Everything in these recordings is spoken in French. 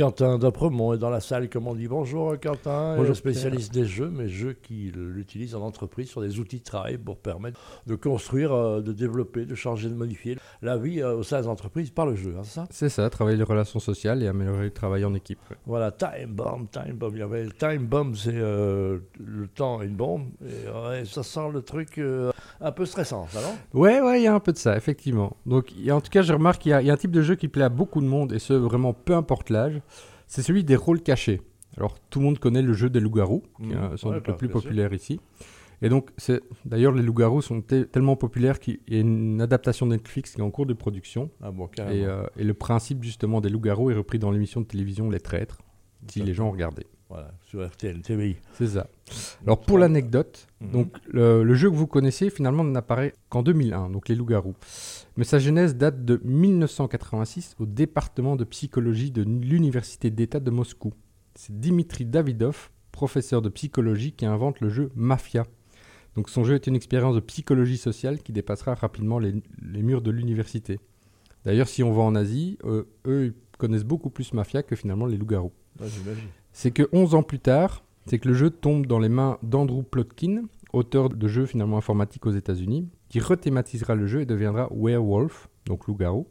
Quentin d'Apremont est dans la salle, comme on dit. Bonjour Quentin, Bonjour, spécialiste des jeux, mais jeux qu'il utilise en entreprise sur des outils de travail pour permettre de construire, euh, de développer, de changer, de modifier la vie euh, au sein des entreprises par le jeu, hein, c'est ça? C'est ça, travailler les relations sociales et améliorer le travail en équipe. ouais. Voilà, Time Bomb, Time Bomb. Il y avait Time Bomb, c'est euh, le temps et une bombe. Et, ouais, ça sent le truc euh, un peu stressant, ça non? Ouais, ouais, il y a un peu de ça, effectivement. Donc, en tout cas, je remarque qu'il y a un type de jeu qui plaît à beaucoup de monde, et ce, vraiment peu importe l'âge. C'est celui des rôles cachés. Alors, tout le monde connaît le jeu des loups-garous, qui Mhm. est euh, sans Ouais, doute le bah, plus sûr. populaire ici. Et donc, c'est d'ailleurs, les loups-garous sont te- tellement populaires qu'il y a une adaptation Netflix qui est en cours de production. Ah bon, carrément. Et, euh, et le principe, justement, des loups-garous est repris dans l'émission de télévision Les Traîtres, si les gens ont regardé. Voilà, sur RTL, TVI. C'est ça. Alors pour l'anecdote, Mhm. donc le, le jeu que vous connaissez finalement n'apparaît qu'en 2001, donc les loups-garous. Mais sa genèse date de 1986 au département de psychologie de l'université d'État de Moscou. C'est Dimitri Davidov, professeur de psychologie, qui invente le jeu Mafia. Donc son jeu est une expérience de psychologie sociale qui dépassera rapidement les, les murs de l'université. D'ailleurs, si on va en Asie, euh, eux ils connaissent beaucoup plus Mafia que finalement les loups-garous Ouais, j'imagine. C'est que 11 ans plus tard, c'est que le jeu tombe dans les mains d'Andrew Plotkin, auteur de jeux finalement informatiques aux États-Unis, qui rethématisera le jeu et deviendra Werewolf, donc loup-garou.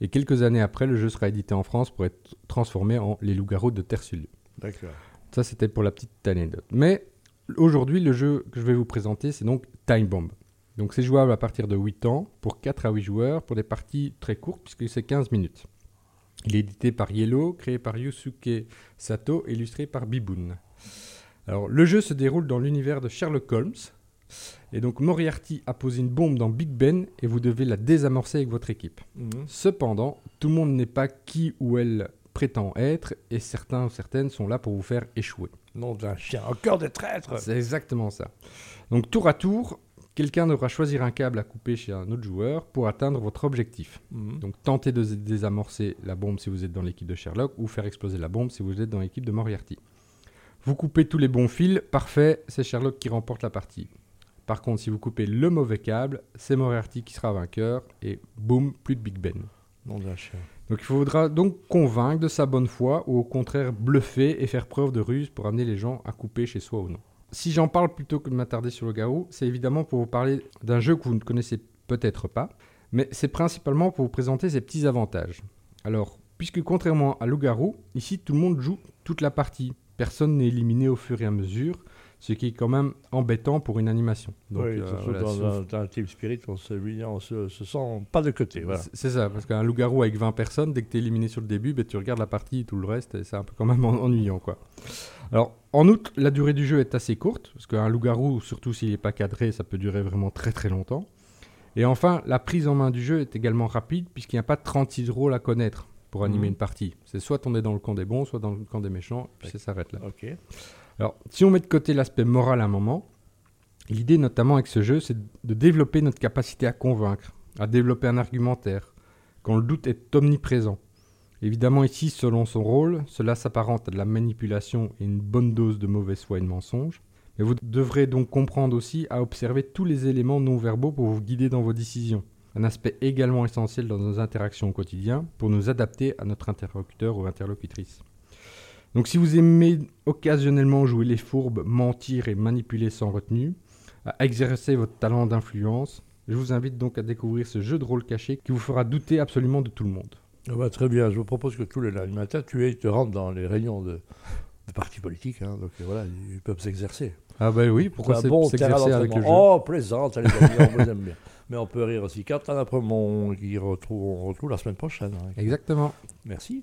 Et quelques années après, le jeu sera édité en France pour être transformé en Les loups-garous de Terre-Sud. D'accord. Ça, c'était pour la petite anecdote. Mais aujourd'hui, le jeu que je vais vous présenter, c'est donc Time Bomb. Donc c'est jouable à partir de 8 ans, pour 4 à 8 joueurs, pour des parties très courtes, puisque c'est 15 minutes. Il est édité par Yellow, créé par Yusuke Sato, illustré par Biboon. Alors, le jeu se déroule dans l'univers de Sherlock Holmes. Et donc, Moriarty a posé une bombe dans Big Ben et vous devez la désamorcer avec votre équipe. Mhm. Cependant, tout le monde n'est pas qui ou elle prétend être et certains ou certaines sont là pour vous faire échouer. Nom d'un chien, encore des traîtres C'est exactement ça. Donc tour à tour, quelqu'un devra choisir un câble à couper chez un autre joueur pour atteindre votre objectif. Mhm. Donc tenter de désamorcer la bombe si vous êtes dans l'équipe de Sherlock ou faire exploser la bombe si vous êtes dans l'équipe de Moriarty. Vous coupez tous les bons fils, parfait, c'est Sherlock qui remporte la partie. Par contre, si vous coupez le mauvais câble, c'est Moriarty qui sera vainqueur et boum, plus de Big Ben. Chien. Donc il faudra donc convaincre de sa bonne foi ou au contraire bluffer et faire preuve de ruse pour amener les gens à couper chez soi ou non. Si j'en parle plutôt que de m'attarder sur le garou, c'est évidemment pour vous parler d'un jeu que vous ne connaissez peut-être pas, mais c'est principalement pour vous présenter ses petits avantages. Alors, puisque contrairement à Loup-Garou, ici tout le monde joue toute la partie. Personne n'est éliminé au fur et à mesure, ce qui est quand même embêtant pour une animation. Donc, oui, euh, voilà, dans, si vous un, dans un team spirit, on se, on se, se sent pas de côté. Voilà. C'est- ça, parce qu'un loup-garou avec 20 personnes, dès que tu es éliminé sur le début, ben, tu regardes la partie et tout le reste, et c'est un peu quand même en- ennuyant. quoi. Alors, en outre, la durée du jeu est assez courte, parce qu'un loup-garou, surtout s'il n'est pas cadré, ça peut durer vraiment très très longtemps. Et enfin, la prise en main du jeu est également rapide, puisqu'il n'y a pas 36 rôles à connaître pour animer Mhm. une partie. C'est soit on est dans le camp des bons, soit dans le camp des méchants, puis ça s'arrête là. Alors, si on met de côté l'aspect moral à un moment, l'idée notamment avec ce jeu, c'est de développer notre capacité à convaincre, à développer un argumentaire, quand le doute est omniprésent. Évidemment, ici, selon son rôle, cela s'apparente à de la manipulation et une bonne dose de mauvaise foi et de mensonge. Mais vous devrez donc comprendre aussi à observer tous les éléments non verbaux pour vous guider dans vos décisions. Un aspect également essentiel dans nos interactions au quotidien pour nous adapter à notre interlocuteur ou interlocutrice. Donc si vous aimez occasionnellement jouer les fourbes, mentir et manipuler sans retenue, à exercer votre talent d'influence, je vous invite donc à découvrir ce jeu de rôle caché qui vous fera douter absolument de tout le monde. Ah bah, très bien, je vous propose que tous les lundis matin, tu te rentres dans les réunions de, de partis politiques. hein, donc voilà, ils peuvent s'exercer. Ah bah oui, pourquoi C'est bon s'exercer avec le jeu. Oh, plaisante, allez, amis, on vous aime bien. Mais on peut rire aussi. Quentin après mon qui retrouve, on retrouve la semaine prochaine. hein. Exactement. Merci.